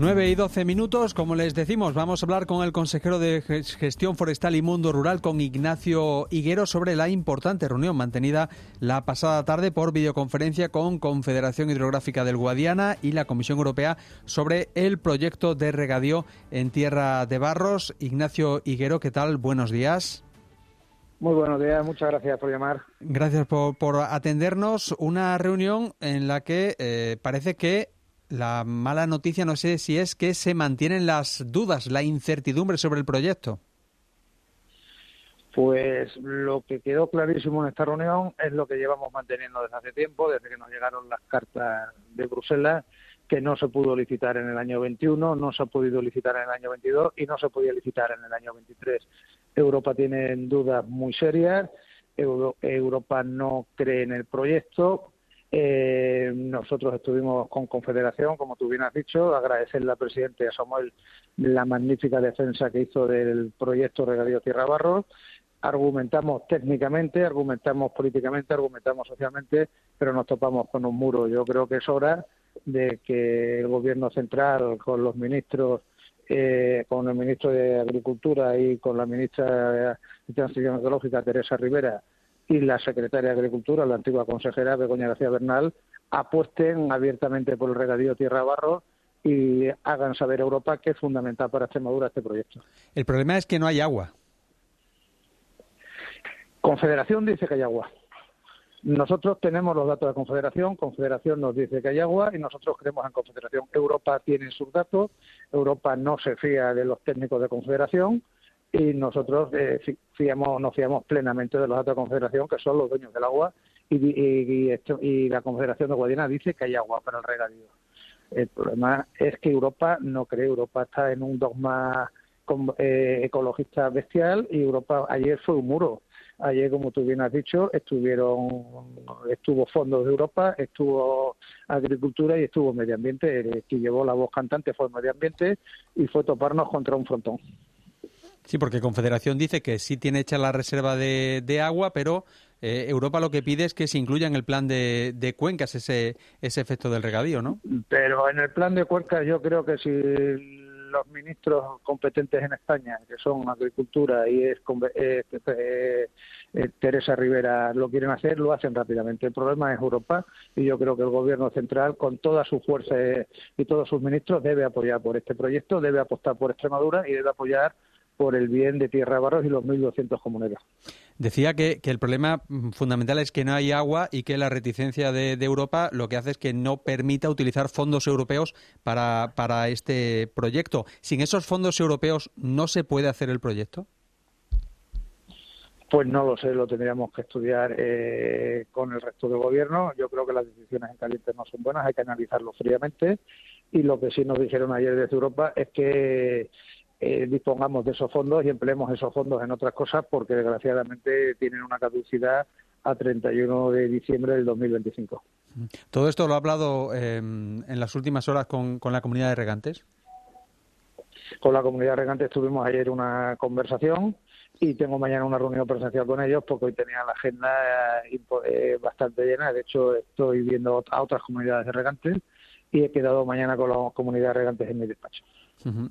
9 y 12 minutos, como les decimos, vamos a hablar con el consejero de Gestión Forestal y Mundo Rural, con Ignacio Higuero, sobre la importante reunión mantenida la pasada tarde por videoconferencia con Confederación Hidrográfica del Guadiana y la Comisión Europea sobre el proyecto de regadío en Tierra de Barros. Ignacio Higuero, ¿qué tal? Buenos días. Muy buenos días, muchas gracias por llamar. Gracias por, atendernos. Una reunión en la que eh, parece que la mala noticia no sé si es que se mantienen las dudas, la incertidumbre sobre el proyecto. Pues lo que quedó clarísimo en esta reunión es lo que llevamos manteniendo desde hace tiempo, desde que nos llegaron las cartas de Bruselas, que no se pudo licitar en el año 21, no se ha podido licitar en el año 22 y no se podía licitar en el año 23. Europa tiene dudas muy serias, Europa no cree en el proyecto, eh, nosotros estuvimos con Confederación, como tú bien has dicho, agradecerle al presidente a Samuel la magnífica defensa que hizo del proyecto Regadío Tierra Barro. Argumentamos técnicamente, argumentamos políticamente, argumentamos socialmente, pero nos topamos con un muro. Yo creo que es hora de que el Gobierno central, con los ministros, eh, con el ministro de Agricultura y con la ministra de Transición Ecológica, Teresa Rivera, y la secretaria de Agricultura, la antigua consejera Begoña García Bernal, apuesten abiertamente por el regadío Tierra Barro y hagan saber a Europa que es fundamental para Extremadura este proyecto. El problema es que no hay agua. Confederación dice que hay agua. Nosotros tenemos los datos de Confederación, Confederación nos dice que hay agua y nosotros creemos en Confederación. Europa tiene sus datos, Europa no se fía de los técnicos de Confederación, y nosotros eh, fiamos, nos fiamos plenamente de los datos de Confederación, que son los dueños del agua, y, y, la Confederación de Guadiana dice que hay agua para el regadío. El problema es que Europa no cree, Europa está en un dogma eh, ecologista bestial y Europa ayer fue un muro. Ayer, como tú bien has dicho, estuvieron, estuvo fondos de Europa, estuvo agricultura y estuvo medio ambiente. El que llevó la voz cantante fue el medio ambiente y fue toparnos contra un frontón. Sí, porque Confederación dice que sí tiene hecha la reserva de, agua, pero eh, Europa lo que pide es que se incluya en el plan de, cuencas ese, ese efecto del regadío, ¿no? Pero en el plan de cuencas yo creo que si los ministros competentes en España, que son Agricultura y es, eh, eh, Teresa Rivera, lo quieren hacer, lo hacen rápidamente. El problema es Europa y yo creo que el Gobierno central, con toda su fuerza y todos sus ministros, debe apoyar por este proyecto, debe apostar por Extremadura y debe apoyar por el bien de Tierra Barros y los 1.200 comuneros. Decía que, el problema fundamental es que no hay agua y que la reticencia de, Europa lo que hace es que no permita utilizar fondos europeos para, para este proyecto. ¿Sin esos fondos europeos no se puede hacer el proyecto? Pues no lo sé, lo tendríamos que estudiar eh, con el resto del gobierno. Yo creo que las decisiones en caliente no son buenas, hay que analizarlo fríamente. Y lo que sí nos dijeron ayer desde Europa es que eh, dispongamos de esos fondos y empleemos esos fondos en otras cosas porque desgraciadamente tienen una caducidad a 31 de diciembre del 2025. ¿Todo esto lo ha hablado em, en las últimas horas con, la comunidad de regantes? Con la comunidad de regantes tuvimos ayer una conversación y tengo mañana una reunión presencial con ellos porque hoy tenía la agenda eh, bastante llena. De hecho, estoy viendo a otras comunidades de regantes y he quedado mañana con la comunidad de regantes en mi despacho.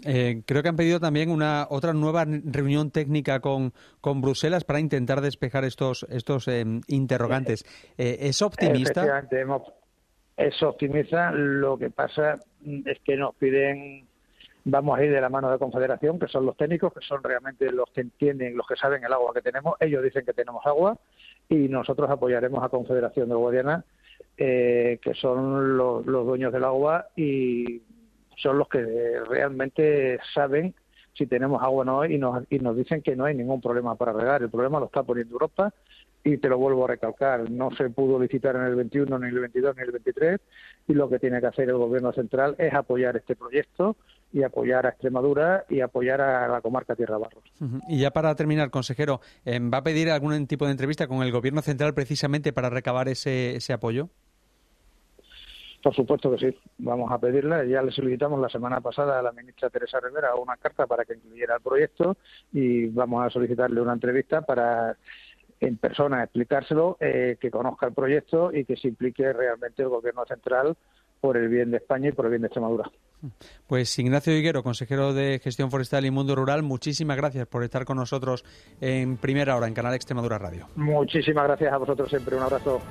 Eh, creo que han pedido también una otra nueva reunión técnica con, con Bruselas para intentar despejar estos estos em, interrogantes. Eh, ¿Es optimista? es optimista. Lo que pasa es que nos piden, vamos a ir de la mano de Confederación, que son los técnicos, que son realmente los que entienden, los que saben el agua que tenemos. Ellos dicen que tenemos agua y nosotros apoyaremos a Confederación de Guadiana, eh, que son los, los dueños del agua y son los que realmente saben si tenemos agua o no y nos, y nos dicen que no hay ningún problema para regar. El problema lo está poniendo Europa y te lo vuelvo a recalcar, no se pudo licitar en el 21, ni el 22, ni el 23 y lo que tiene que hacer el Gobierno central es apoyar este proyecto y apoyar a Extremadura y apoyar a la comarca Tierra Barros. Y ya para terminar, consejero, ¿va a pedir algún tipo de entrevista con el Gobierno central precisamente para recabar ese, ese apoyo? Por supuesto que sí, vamos a pedirla. Ya le solicitamos la semana pasada a la ministra Teresa Rivera una carta para que incluyera el proyecto y vamos a solicitarle una entrevista para en persona explicárselo, eh, que conozca el proyecto y que se implique realmente el Gobierno central por el bien de España y por el bien de Extremadura. Pues Ignacio Higuero, consejero de Gestión Forestal y Mundo Rural, muchísimas gracias por estar con nosotros en primera hora en Canal Extremadura Radio. Muchísimas gracias a vosotros siempre. Un abrazo.